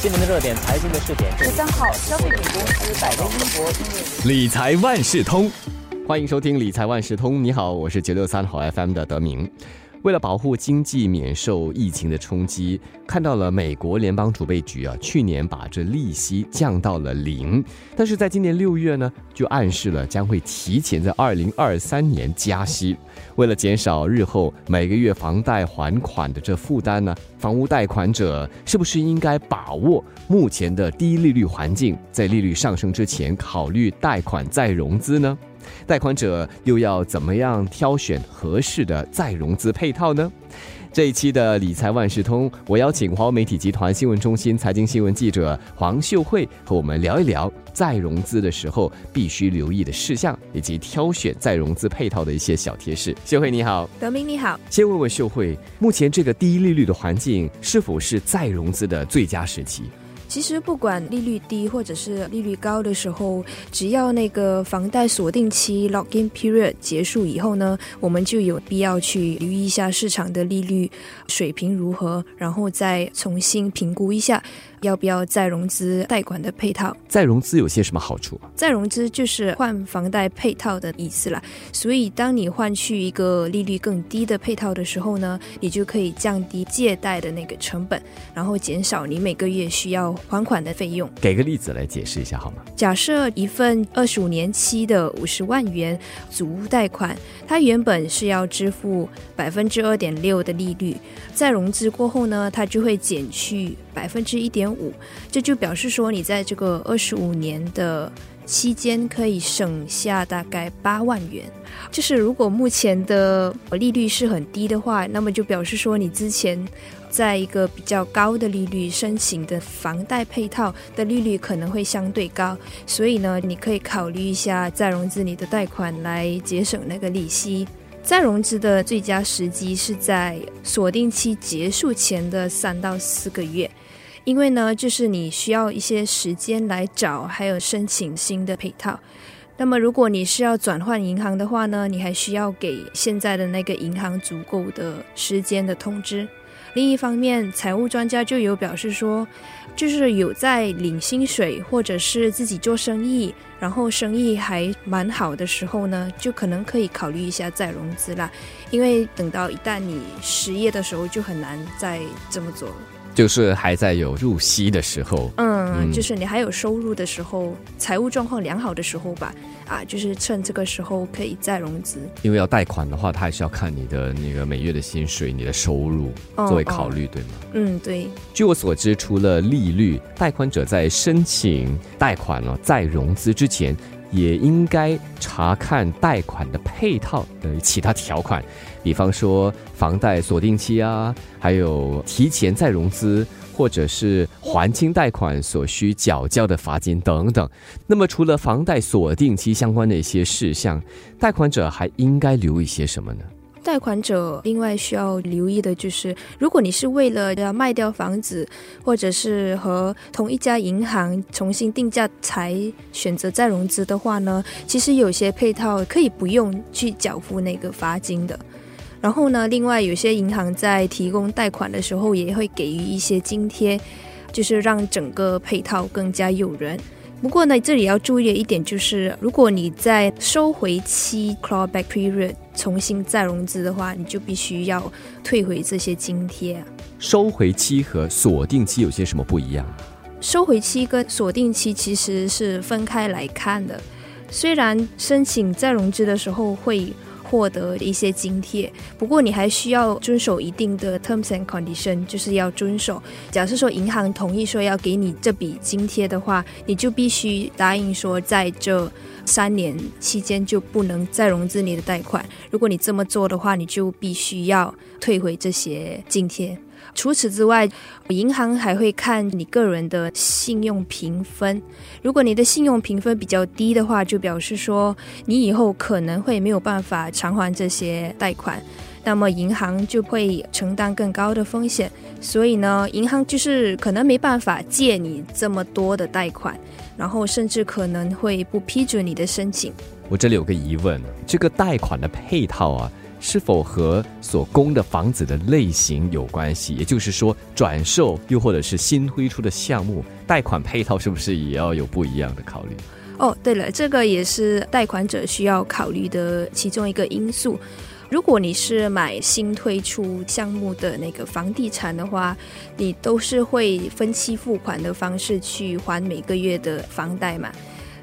新闻的热点，财经的试点。十三号，消费品公司百威英博理财万事通，欢迎收听理财万事通。你好，我是九六三号 FM 的德明。为了保护经济免受疫情的冲击，看到了美国联邦储备局啊，去年把这利息降到了零，但是在今年六月呢，就暗示了将会提前在二零二三年加息。为了减少日后每个月房贷还款的这负担呢，房屋贷款者是不是应该把握目前的低利率环境，在利率上升之前考虑贷款再融资呢？贷款者又要怎么样挑选合适的再融资配套呢？这一期的理财万事通，我邀请华为媒体集团新闻中心财经新闻记者黄秀慧和我们聊一聊再融资的时候必须留意的事项，以及挑选再融资配套的一些小贴士。秀慧你好，德明你好，先问问秀慧，目前这个低利率的环境是否是再融资的最佳时期？其实不管利率低或者是利率高的时候，只要那个房贷锁定期 （lock-in period） 结束以后呢，我们就有必要去留意一下市场的利率水平如何，然后再重新评估一下要不要再融资贷款的配套。再融资有些什么好处？再融资就是换房贷配套的意思啦。所以当你换去一个利率更低的配套的时候呢，你就可以降低借贷的那个成本，然后减少你每个月需要。还款的费用，给个例子来解释一下好吗？假设一份二十五年期的五十万元祖屋贷款，它原本是要支付百分之二点六的利率，在融资过后呢，它就会减去百分之一点五，这就表示说你在这个二十五年的期间可以省下大概八万元。就是如果目前的利率是很低的话，那么就表示说你之前。在一个比较高的利率申请的房贷配套的利率可能会相对高，所以呢，你可以考虑一下再融资你的贷款来节省那个利息。再融资的最佳时机是在锁定期结束前的三到四个月，因为呢，就是你需要一些时间来找还有申请新的配套。那么，如果你是要转换银行的话呢，你还需要给现在的那个银行足够的时间的通知。另一方面，财务专家就有表示说，就是有在领薪水或者是自己做生意，然后生意还蛮好的时候呢，就可能可以考虑一下再融资啦。因为等到一旦你失业的时候，就很难再这么做了。就是还在有入息的时候，嗯，就是你还有收入的时候，财务状况良好的时候吧，啊，就是趁这个时候可以再融资。因为要贷款的话，他还是要看你的那个每月的薪水、你的收入作为考虑，对吗？嗯，对。据我所知，除了利率，贷款者在申请贷款了再融资之前。也应该查看贷款的配套的其他条款，比方说房贷锁定期啊，还有提前再融资，或者是还清贷款所需缴交的罚金等等。那么，除了房贷锁定期相关的一些事项，贷款者还应该留意些什么呢？贷款者另外需要留意的就是，如果你是为了要卖掉房子，或者是和同一家银行重新定价才选择再融资的话呢，其实有些配套可以不用去缴付那个罚金的。然后呢，另外有些银行在提供贷款的时候也会给予一些津贴，就是让整个配套更加诱人。不过呢，这里要注意的一点就是，如果你在收回期 （clawback period） 重新再融资的话，你就必须要退回这些津贴。收回期和锁定期有些什么不一样？收回期跟锁定期其实是分开来看的。虽然申请再融资的时候会。获得一些津贴，不过你还需要遵守一定的 terms and condition，就是要遵守。假设说银行同意说要给你这笔津贴的话，你就必须答应说在这三年期间就不能再融资你的贷款。如果你这么做的话，你就必须要退回这些津贴。除此之外，银行还会看你个人的信用评分。如果你的信用评分比较低的话，就表示说你以后可能会没有办法偿还这些贷款，那么银行就会承担更高的风险。所以呢，银行就是可能没办法借你这么多的贷款，然后甚至可能会不批准你的申请。我这里有个疑问，这个贷款的配套啊。是否和所供的房子的类型有关系？也就是说，转售又或者是新推出的项目，贷款配套是不是也要有不一样的考虑？哦，对了，这个也是贷款者需要考虑的其中一个因素。如果你是买新推出项目的那个房地产的话，你都是会分期付款的方式去还每个月的房贷嘛？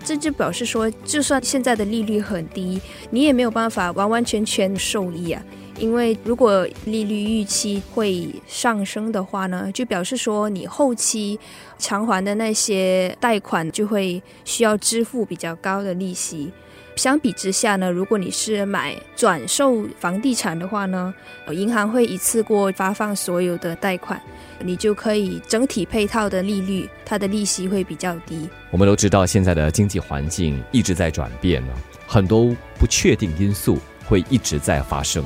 这就表示说，就算现在的利率很低，你也没有办法完完全全受益啊。因为如果利率预期会上升的话呢，就表示说你后期偿还的那些贷款就会需要支付比较高的利息。相比之下呢，如果你是买转售房地产的话呢，银行会一次过发放所有的贷款，你就可以整体配套的利率，它的利息会比较低。我们都知道现在的经济环境一直在转变呢，很多不确定因素会一直在发生。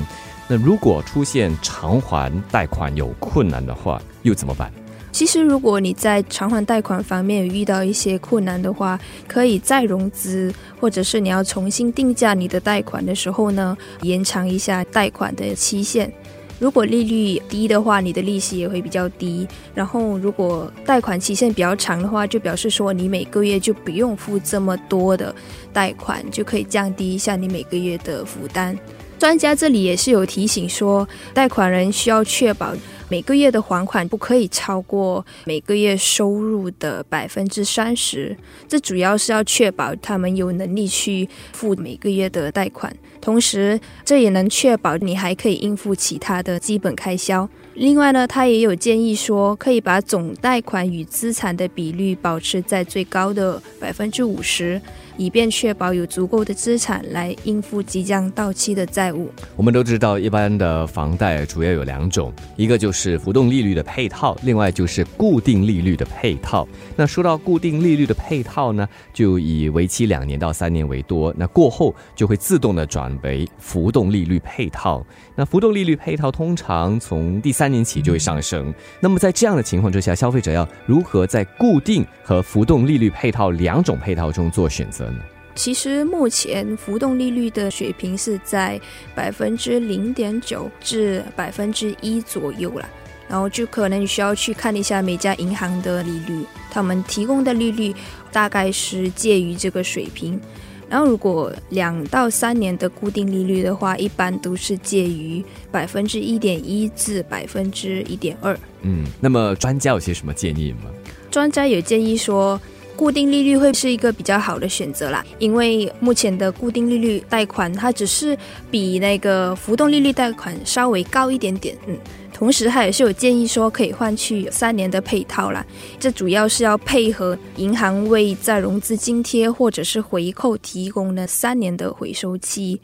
那如果出现偿还贷款有困难的话，又怎么办？其实，如果你在偿还贷款方面遇到一些困难的话，可以再融资，或者是你要重新定价你的贷款的时候呢，延长一下贷款的期限。如果利率低的话，你的利息也会比较低。然后，如果贷款期限比较长的话，就表示说你每个月就不用付这么多的贷款，就可以降低一下你每个月的负担。专家这里也是有提醒说，贷款人需要确保。每个月的还款不可以超过每个月收入的百分之三十，这主要是要确保他们有能力去付每个月的贷款，同时这也能确保你还可以应付其他的基本开销。另外呢，他也有建议说，可以把总贷款与资产的比率保持在最高的百分之五十。以便确保有足够的资产来应付即将到期的债务。我们都知道，一般的房贷主要有两种，一个就是浮动利率的配套，另外就是固定利率的配套。那说到固定利率的配套呢，就以为期两年到三年为多，那过后就会自动的转为浮动利率配套。那浮动利率配套通常从第三年起就会上升。那么在这样的情况之下，消费者要如何在固定和浮动利率配套两种配套中做选择？其实目前浮动利率的水平是在百分之零点九至百分之一左右了，然后就可能需要去看一下每家银行的利率，他们提供的利率大概是介于这个水平。然后如果两到三年的固定利率的话，一般都是介于百分之一点一至百分之一点二。嗯，那么专家有些什么建议吗？专家有建议说。固定利率会是一个比较好的选择啦，因为目前的固定利率贷款它只是比那个浮动利率贷款稍微高一点点，嗯，同时它也是有建议说可以换去三年的配套啦，这主要是要配合银行为再融资津贴或者是回扣提供的三年的回收期。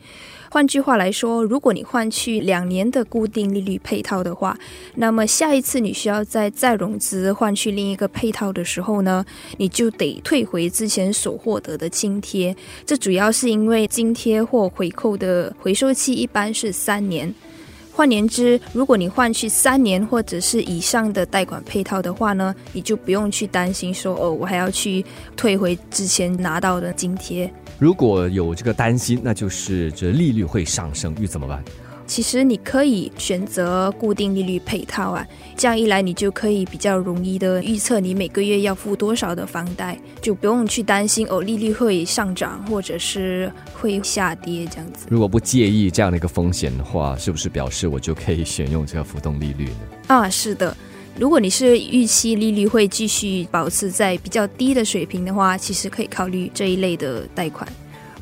换句话来说，如果你换去两年的固定利率配套的话，那么下一次你需要再再融资换去另一个配套的时候呢，你就得退回之前所获得的津贴。这主要是因为津贴或回扣的回收期一般是三年。换言之，如果你换去三年或者是以上的贷款配套的话呢，你就不用去担心说哦，我还要去退回之前拿到的津贴。如果有这个担心，那就是这利率会上升，又怎么办？其实你可以选择固定利率配套啊，这样一来你就可以比较容易的预测你每个月要付多少的房贷，就不用去担心哦利率会上涨或者是会下跌这样子。如果不介意这样的一个风险的话，是不是表示我就可以选用这个浮动利率呢？啊，是的。如果你是预期利率会继续保持在比较低的水平的话，其实可以考虑这一类的贷款。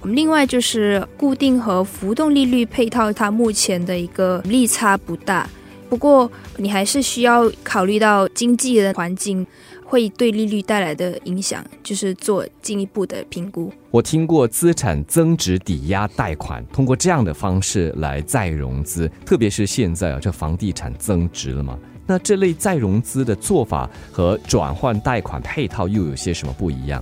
另外就是固定和浮动利率配套，它目前的一个利差不大，不过你还是需要考虑到经济的环境会对利率带来的影响，就是做进一步的评估。我听过资产增值抵押贷款，通过这样的方式来再融资，特别是现在啊，这房地产增值了嘛。那这类再融资的做法和转换贷款配套又有些什么不一样？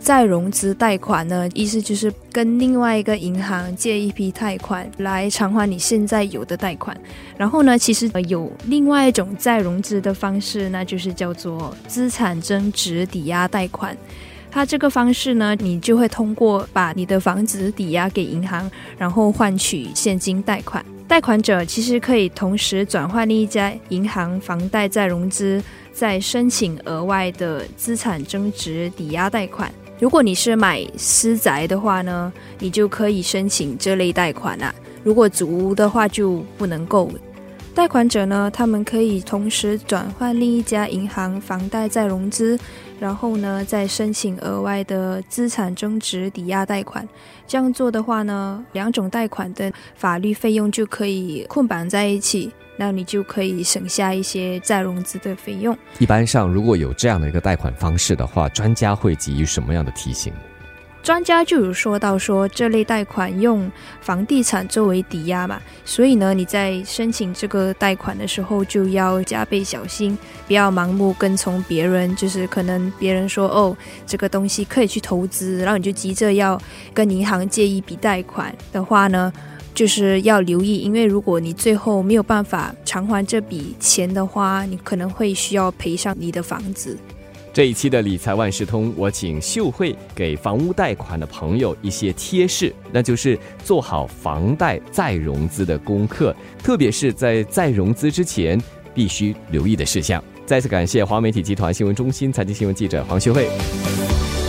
再融资贷款呢，意思就是跟另外一个银行借一批贷款来偿还你现在有的贷款。然后呢，其实有另外一种再融资的方式，那就是叫做资产增值抵押贷款。它这个方式呢，你就会通过把你的房子抵押给银行，然后换取现金贷款。贷款者其实可以同时转换另一家银行房贷再融资，再申请额外的资产增值抵押贷款。如果你是买私宅的话呢，你就可以申请这类贷款啊。如果租屋的话就不能够。贷款者呢，他们可以同时转换另一家银行房贷再融资，然后呢再申请额外的资产增值抵押贷款。这样做的话呢，两种贷款的法律费用就可以捆绑在一起，那你就可以省下一些再融资的费用。一般上，如果有这样的一个贷款方式的话，专家会给予什么样的提醒？专家就有说到说，这类贷款用房地产作为抵押嘛，所以呢，你在申请这个贷款的时候就要加倍小心，不要盲目跟从别人，就是可能别人说哦，这个东西可以去投资，然后你就急着要跟银行借一笔贷款的话呢，就是要留意，因为如果你最后没有办法偿还这笔钱的话，你可能会需要赔上你的房子。这一期的理财万事通，我请秀慧给房屋贷款的朋友一些贴士，那就是做好房贷再融资的功课，特别是在再融资之前必须留意的事项。再次感谢华媒体集团新闻中心财经新闻记者黄秀慧。